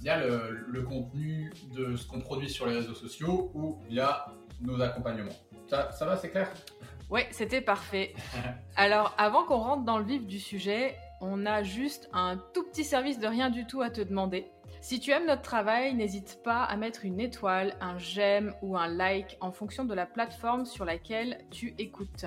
via le, le contenu de ce qu'on produit sur les réseaux sociaux ou via nos accompagnements. Ça, ça va, c'est clair? Ouais, c'était parfait. Alors, avant qu'on rentre dans le vif du sujet, on a juste un tout petit service de rien du tout à te demander. Si tu aimes notre travail, n'hésite pas à mettre une étoile, un j'aime ou un like en fonction de la plateforme sur laquelle tu écoutes.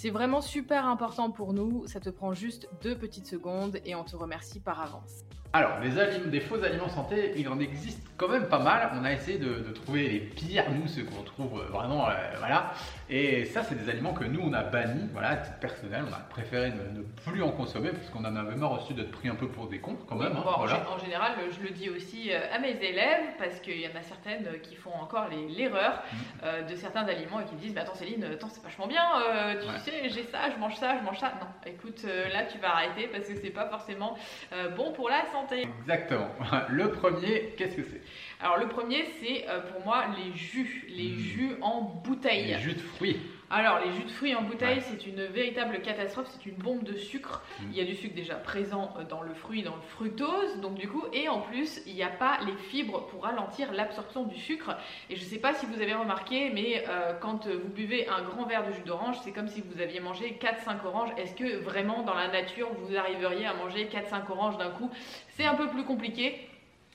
C'est vraiment super important pour nous, ça te prend juste deux petites secondes et on te remercie par avance. Alors, des, faux aliments santé, il en existe quand même pas mal. On a essayé de, de trouver les pires, nous, ceux qu'on trouve vraiment, euh, voilà. Et ça, c'est des aliments que nous, on a bannis, voilà, à titre personnel. On a préféré ne, ne plus en consommer parce qu'on en avait marre aussi d'être pris un peu pour des cons, quand même. hein, Bon, en, voilà. gé- en général, je le dis aussi euh, à mes élèves, parce qu'il y en a certaines qui font encore l'erreur Mm. euh, de certains aliments et qui me disent Mais Attends, Céline, attends, c'est vachement bien, euh, tu Ouais. sais, j'ai ça, je mange ça, je mange ça. Non, écoute, euh, là, tu vas arrêter parce que c'est pas forcément euh, bon pour la santé. Exactement. Le premier, qu'est-ce que c'est? Alors, le premier, c'est euh, pour moi les jus, les Mm. jus en bouteille. Les jus de fruits. Alors, les jus de fruits en bouteille, Ouais. c'est une véritable catastrophe, c'est une bombe de sucre. Mm. Il y a du sucre déjà présent euh, dans le fruit, dans le fructose, donc du coup, et en plus, il n'y a pas les fibres pour ralentir l'absorption du sucre. Et je ne sais pas si vous avez remarqué, mais euh, quand vous buvez un grand verre de jus d'orange, c'est comme si vous aviez mangé 4-5 oranges. Est-ce que vraiment dans la nature, vous arriveriez à manger 4-5 oranges d'un coup? C'est un peu plus compliqué.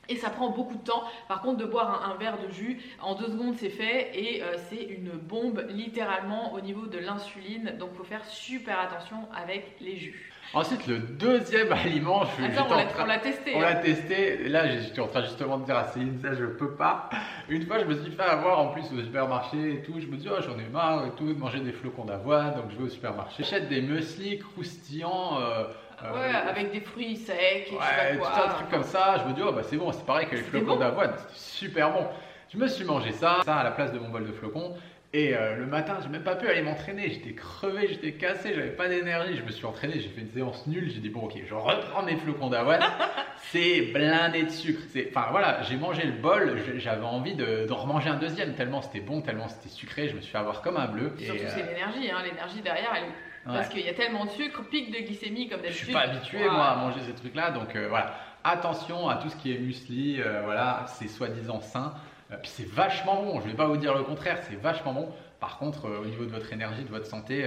Et ça prend beaucoup de temps. Par contre, de boire un, un verre de jus, en deux secondes, c'est fait. Et euh, c'est une bombe, littéralement, au niveau de l'insuline. Donc, il faut faire super attention avec les jus. Ensuite, le deuxième aliment, je, Attends, on l'a train- on l'a testé. On hein. l'a testé, et là j'étais en train justement de dire à Céline, ça je peux pas. Une fois je me suis fait avoir en plus au supermarché et tout, je me dis oh j'en ai marre et tout de manger des flocons d'avoine, donc je vais au supermarché. J'achète des muesli croustillants. euh, euh, Ouais, avec des fruits secs et je sais ouais, pas tout un truc comme ça, je me dis oh bah c'est bon, c'est pareil que les flocons bon d'avoine, c'était super bon. Je me suis mangé ça, ça à la place de mon bol de flocons. Et euh, le matin, j'ai même pas pu aller m'entraîner. J'étais crevé, j'étais cassé, j'avais pas d'énergie. Je me suis entraîné, j'ai fait une séance nulle. J'ai dit bon, ok, je reprends mes flocons d'avoine. c'est blindé de sucre. Enfin voilà, j'ai mangé le bol. J'avais envie de, de remanger un deuxième tellement c'était bon, tellement c'était sucré. Je me suis fait avoir comme un bleu. Et, Surtout, euh, c'est l'énergie. Hein. L'énergie derrière, elle. Parce qu'il y a tellement de sucre, pic de glycémie comme Je d'habitude. suis pas habitué moi à manger ces trucs-là, donc euh, voilà. Attention à tout ce qui est muesli, euh, voilà, c'est soi-disant sain. Euh, puis c'est vachement bon. Je vais pas vous dire le contraire, c'est vachement bon. Par contre, au niveau de votre énergie, de votre santé,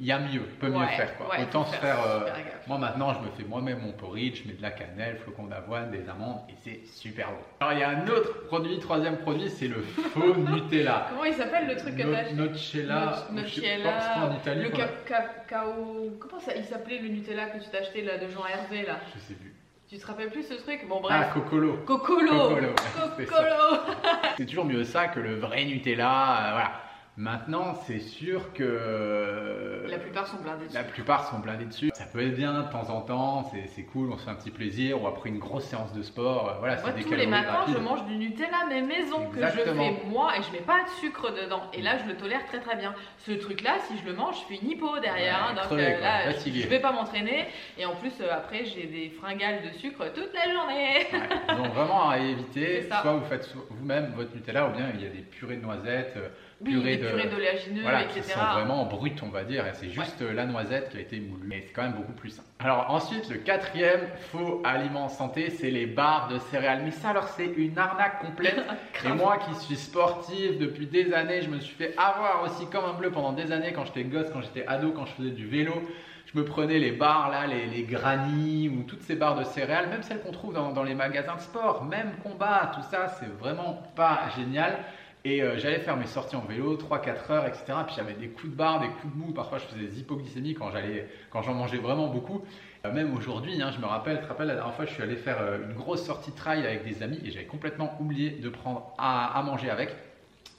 il y a mieux, peut mieux Ouais, faire quoi. ouais, Autant se faire. euh, moi maintenant, je me fais moi-même mon porridge, je mets de la cannelle, flocons d'avoine, des amandes, et c'est super bon. Alors il y a un autre produit, troisième produit, c'est le faux Nutella. Comment il s'appelle le truc que t'as acheté c'est pas en Italie le cacao. Comment ça il s'appelait le Nutella que tu t'as acheté là de Jean Hervé là? Je sais plus. Tu te rappelles plus ce truc? Bon Ah, bref. Cocolo. Cocolo Cocolo. Cocolo C'est toujours mieux ça que le vrai Nutella. euh, voilà. Maintenant, c'est sûr que La plupart sont blindés dessus. la plupart sont blindés dessus. Ça peut être bien de temps en temps, c'est cool, on se fait un petit plaisir, ou après une grosse séance de sport. euh, Voilà, Moi, des tous les matins, rapides. je mange du Nutella, mais maison, que je fais moi, et je mets pas de sucre dedans. Et là, je le tolère très très bien. Ce truc-là, si je le mange, je fais une hypo derrière. Ouais, hein, donc crevé, euh, là, fatigué. je vais pas m'entraîner. Et en plus, euh, après, j'ai des fringales de sucre toute la journée. Ouais, Donc vraiment à éviter, soit vous faites vous-même votre Nutella, ou bien il y a des purées de noisettes, euh, purées purées d'oléagineux, voilà, qui etc. sont vraiment brutes, on va dire, et c'est juste la noisette qui a été moulue. Et c'est quand même beaucoup plus sain. Alors ensuite, le quatrième faux aliment santé, c'est les barres de céréales. Mais ça, alors c'est une arnaque complète. Et Grave. moi qui suis sportive depuis des années, je me suis fait avoir aussi comme un bleu pendant des années quand j'étais gosse, quand j'étais ado, quand je faisais du vélo. Je me prenais les barres là, les, les granny ou toutes ces barres de céréales, même celles qu'on trouve dans, dans les magasins de sport, même combat, tout ça, c'est vraiment pas génial. Et euh, j'allais faire mes sorties en vélo, 3-4 heures, etc. Puis j'avais des coups de barre, des coups de mou. Parfois, je faisais des hypoglycémies quand j'allais, quand j'en mangeais vraiment beaucoup. Euh, même aujourd'hui, hein, je me rappelle, tu te rappelles, la dernière fois, je suis allé faire euh, une grosse sortie trail avec des amis et j'avais complètement oublié de prendre à, à manger avec.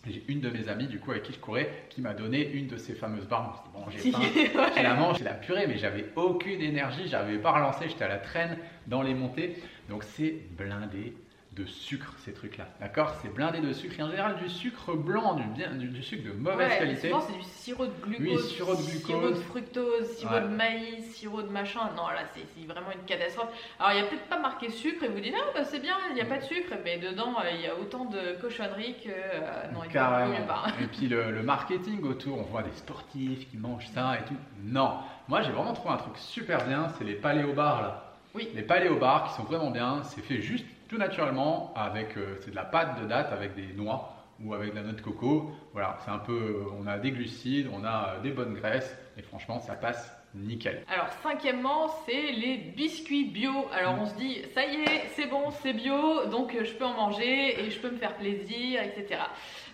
J'ai une de mes amies, du coup, avec qui je courais, qui m'a donné une de ces fameuses barres. Je bon, j'ai faim, je la mange, je la purée, mais j'avais aucune énergie, j'avais pas relancé, j'étais à la traîne dans les montées. Donc c'est blindé de sucre ces trucs-là. D'accord? C'est blindé de sucre et en général du sucre blanc, du, bien, du, sucre de mauvaise Ouais, qualité. Souvent, c'est du sirop de glucose, Oui, sirop de glucose. de fructose, sirop Ouais. de maïs, sirop de machin. Non, là, c'est vraiment une catastrophe. Alors, il n'y a peut-être pas marqué sucre et vous dites, ah, bah, c'est bien, il n'y a pas de sucre. Mais dedans, euh, il y a autant de cochonneries que. euh, non, Carrément. pas. Et puis le, le marketing autour, on voit des sportifs qui mangent ça et tout. Non, moi j'ai vraiment trouvé un truc super bien, c'est les paléobars là. Oui. Les paléobars qui sont vraiment bien, c'est fait juste tout naturellement avec euh, c'est de la pâte de date avec des noix ou avec de la noix de coco. Voilà, c'est un peu, euh, on a des glucides, on a euh, des bonnes graisses et franchement ça passe nickel. Alors, cinquièmement, c'est les biscuits bio. Alors, on se dit, ça y est, c'est bon, c'est bio, donc je peux en manger et je peux me faire plaisir, etc.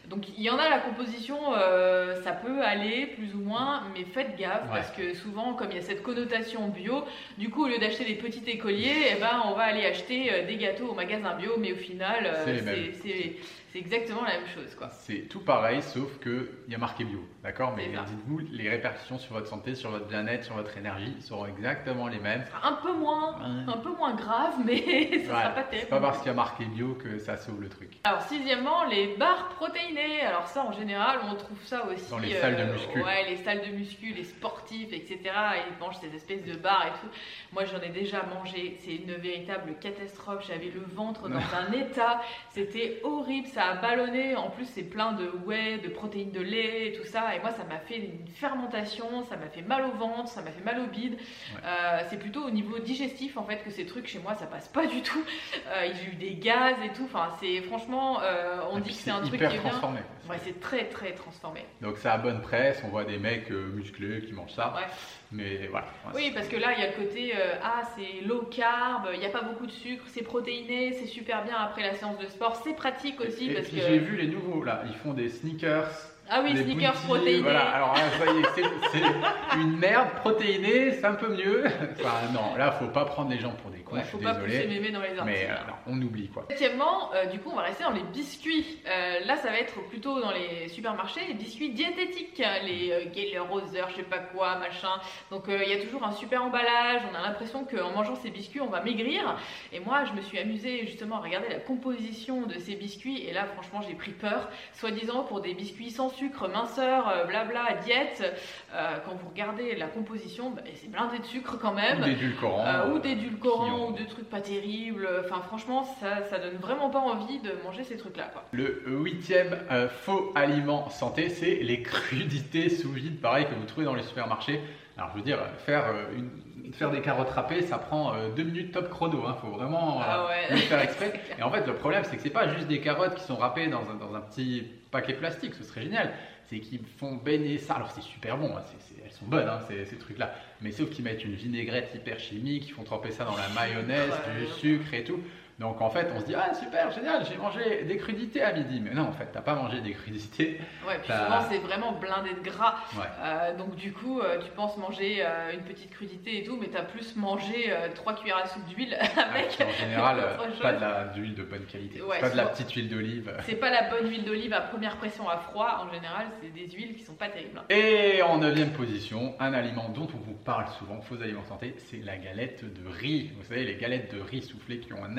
Donc, il y en a la composition, euh, ça peut aller plus ou moins, mais faites gaffe Ouais. parce que souvent, comme il y a cette connotation bio, du coup, au lieu d'acheter des petits écoliers, eh ben, on va aller acheter euh, des gâteaux au magasin bio, mais au final, euh, C'est. C'est- c'est c'est exactement la même chose, quoi. C'est tout pareil sauf que il y a marqué bio, d'accord? Mais C'est ça. dites-vous les répercussions sur votre santé, sur votre bien-être, sur votre énergie seront exactement les mêmes. Un peu moins, Ouais. un peu moins grave, mais ce Voilà. sera pas C'est terrible. pas parce qu'il y a marqué bio que ça sauve le truc. Alors sixièmement, les barres protéinées. Alors ça, en général, on trouve ça aussi euh, Dans les salles de muscu. Ouais, les salles de muscu, les sportifs, etc. Ils mangent ces espèces de barres et tout. Moi, j'en ai déjà mangé. C'est une véritable catastrophe. J'avais le ventre dans un état. C'était horrible. Ça a ballonné. En plus, c'est plein de whey, de protéines de lait et tout ça. Et moi, ça m'a fait une fermentation. Ça m'a fait mal au ventre. Ça m'a fait mal au bide. Ouais. Euh, c'est plutôt au niveau digestif en fait que ces trucs chez moi ça passe pas du tout. Euh, j'ai eu des gaz et tout. Enfin, c'est franchement, euh, on Et dit que c'est un truc qui est bien. transformé. Ouais, c'est très très transformé. Donc ça a bonne presse, on voit des mecs euh, musclés qui mangent ça. Ouais. Mais voilà. Oui, parce que là, il y a le côté ah, c'est low carb, il n'y a pas beaucoup de sucre, c'est protéiné, c'est super bien après la séance de sport, c'est pratique aussi Et, et parce puis que. j'ai vu les nouveaux là, ils font des sneakers. Ah oui, sneakers booties, protéinés. Voilà, alors là, vous voyez, c'est une merde protéinée, c'est un peu mieux. Enfin non, là faut pas prendre les gens pour des cons, Ouais, je faut suis pas pousser désolé. mémé dans les orties. Mais euh, non, on oublie quoi. Septièmement, euh, du coup, on va rester dans les biscuits. Euh, là, ça va être plutôt dans les supermarchés, les biscuits diététiques, les euh, Geller Roser, je sais pas quoi, machin. Donc, il y a toujours un super emballage. On a l'impression qu'en mangeant ces biscuits, on va maigrir. Et moi, je me suis amusée justement à regarder la composition de ces biscuits. Et là, franchement, j'ai pris peur. Soi-disant pour des biscuits sans sucre, minceur, euh, blabla, diète. Euh, quand vous regardez la composition, bah, c'est blindé de sucre quand même. Ou d'édulcorants. Euh, ou d'édulcorants ont- ou de trucs pas terribles. Enfin, franchement, ça, ça donne vraiment pas envie de manger ces trucs-là. Quoi. Le huitième faux aliment santé, c'est les crudités sous vide, pareil que vous trouvez dans les supermarchés. Alors je veux dire, faire, euh, une- faire des carottes râpées, ça prend euh, deux minutes top chrono. Il faut vraiment euh, Ah ouais. le faire exprès. Et en fait, le problème, c'est que c'est pas juste des carottes qui sont râpées dans un, dans un petit paquet plastique, ce serait génial. C'est qu'ils font baigner ça. Alors c'est super bon, hein, elles sont bonnes hein, ces, ces trucs-là. Mais sauf qu'ils mettent une vinaigrette hyper chimique, ils font tremper ça dans la mayonnaise, du sucre et tout. Donc en fait, on se dit ah super génial, j'ai mangé des crudités à midi. Mais non, en fait, t'as pas mangé des crudités. Ouais, puis souvent, c'est vraiment blindé de gras. Ouais. Euh, donc, du coup, euh, tu penses manger euh, une petite crudité et tout, mais t'as plus mangé 3 cuillères à soupe d'huile avec. Ah, en général, pas de la- d'huile de bonne qualité. Ouais, pas de la petite huile d'olive. C'est pas la bonne huile d'olive à première pression à froid. En général, c'est des huiles qui sont pas terribles. Et en neuvième position, un aliment dont on vous parle souvent, faux aliments santé, c'est la galette de riz. Vous savez, les galettes de riz soufflées qui ont un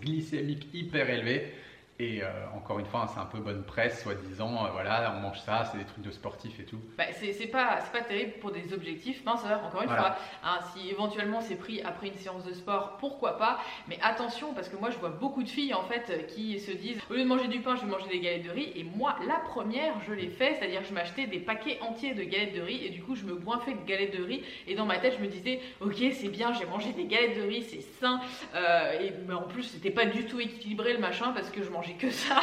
glycémique hyper élevé. Et euh, encore une fois, hein, c'est un peu bonne presse, soi-disant. euh, voilà, on mange ça, c'est des trucs de sportifs et tout. Bah, c'est pas, c'est pas terrible pour des objectifs minceurs, encore une Voilà. fois. Hein, si éventuellement c'est pris après une séance de sport, pourquoi pas. Mais attention, parce que moi je vois beaucoup de filles en fait qui se disent au lieu de manger du pain, je vais manger des galettes de riz. Et moi, la première, je l'ai fait, c'est-à-dire je m'achetais des paquets entiers de galettes de riz et du coup je me goinfais de galettes de riz. Et dans ma tête, je me disais, ok, c'est bien, j'ai mangé des galettes de riz, c'est sain. Euh, et, mais en plus, c'était pas du tout équilibré le machin parce que je mangeais que ça.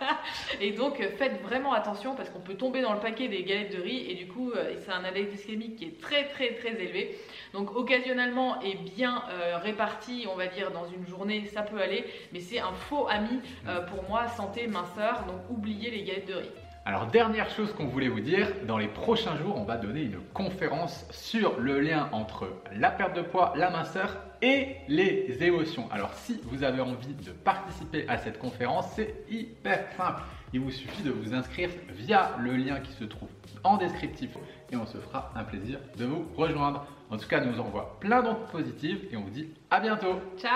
Et donc euh, faites vraiment attention parce qu'on peut tomber dans le paquet des galettes de riz et du coup euh, c'est un index glycémique qui est très très très élevé. Donc occasionnellement et bien euh, réparti, on va dire dans une journée, ça peut aller, mais c'est un faux ami euh, pour moi santé minceur. Donc oubliez les galettes de riz. Alors dernière chose qu'on voulait vous dire, dans les prochains jours, on va donner une conférence sur le lien entre la perte de poids, la minceur et les émotions. Alors si vous avez envie de participer à cette conférence, c'est hyper simple. Il vous suffit de vous inscrire via le lien qui se trouve en descriptif et on se fera un plaisir de vous rejoindre. En tout cas, nous envoie plein d'ondes positives et on vous dit à bientôt. Ciao